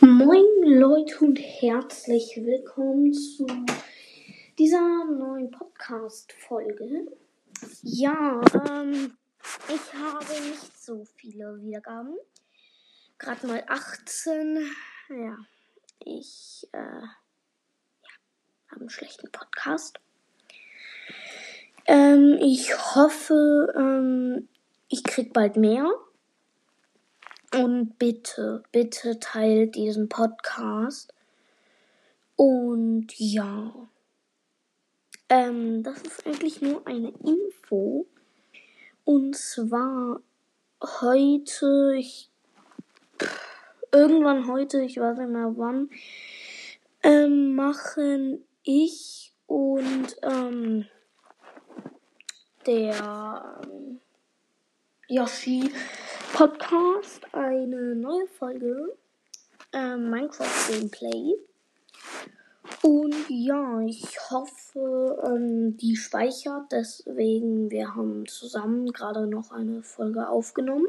Moin Leute und herzlich willkommen zu dieser neuen Podcast-Folge. Ja, ähm, ich habe nicht so viele Wiedergaben. Gerade mal 18. Ja, ich äh, ja, habe einen schlechten Podcast. Ähm, ich hoffe, ähm, ich krieg bald mehr. Und bitte, bitte teilt diesen Podcast. Und ja, ähm, das ist eigentlich nur eine Info. Und zwar heute, ich, irgendwann heute, ich weiß nicht mehr wann, ähm, machen ich und ähm, der ähm, Yoshi Podcast eine neue Folge äh, Minecraft Gameplay. Und ja, ich hoffe, ähm, die speichert. Deswegen, wir haben zusammen gerade noch eine Folge aufgenommen.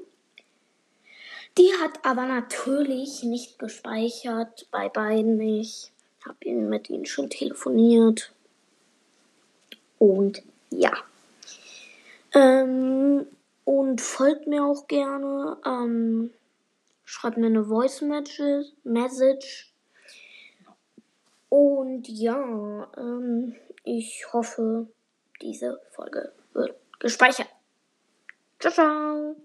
Die hat aber natürlich nicht gespeichert, bei beiden nicht. Ich habe mit ihnen schon telefoniert. Und ja. Ähm, und folgt mir auch gerne. Ähm, schreibt mir eine Voice Message. Und ja, ähm, ich hoffe, diese Folge wird gespeichert. Ciao, ciao.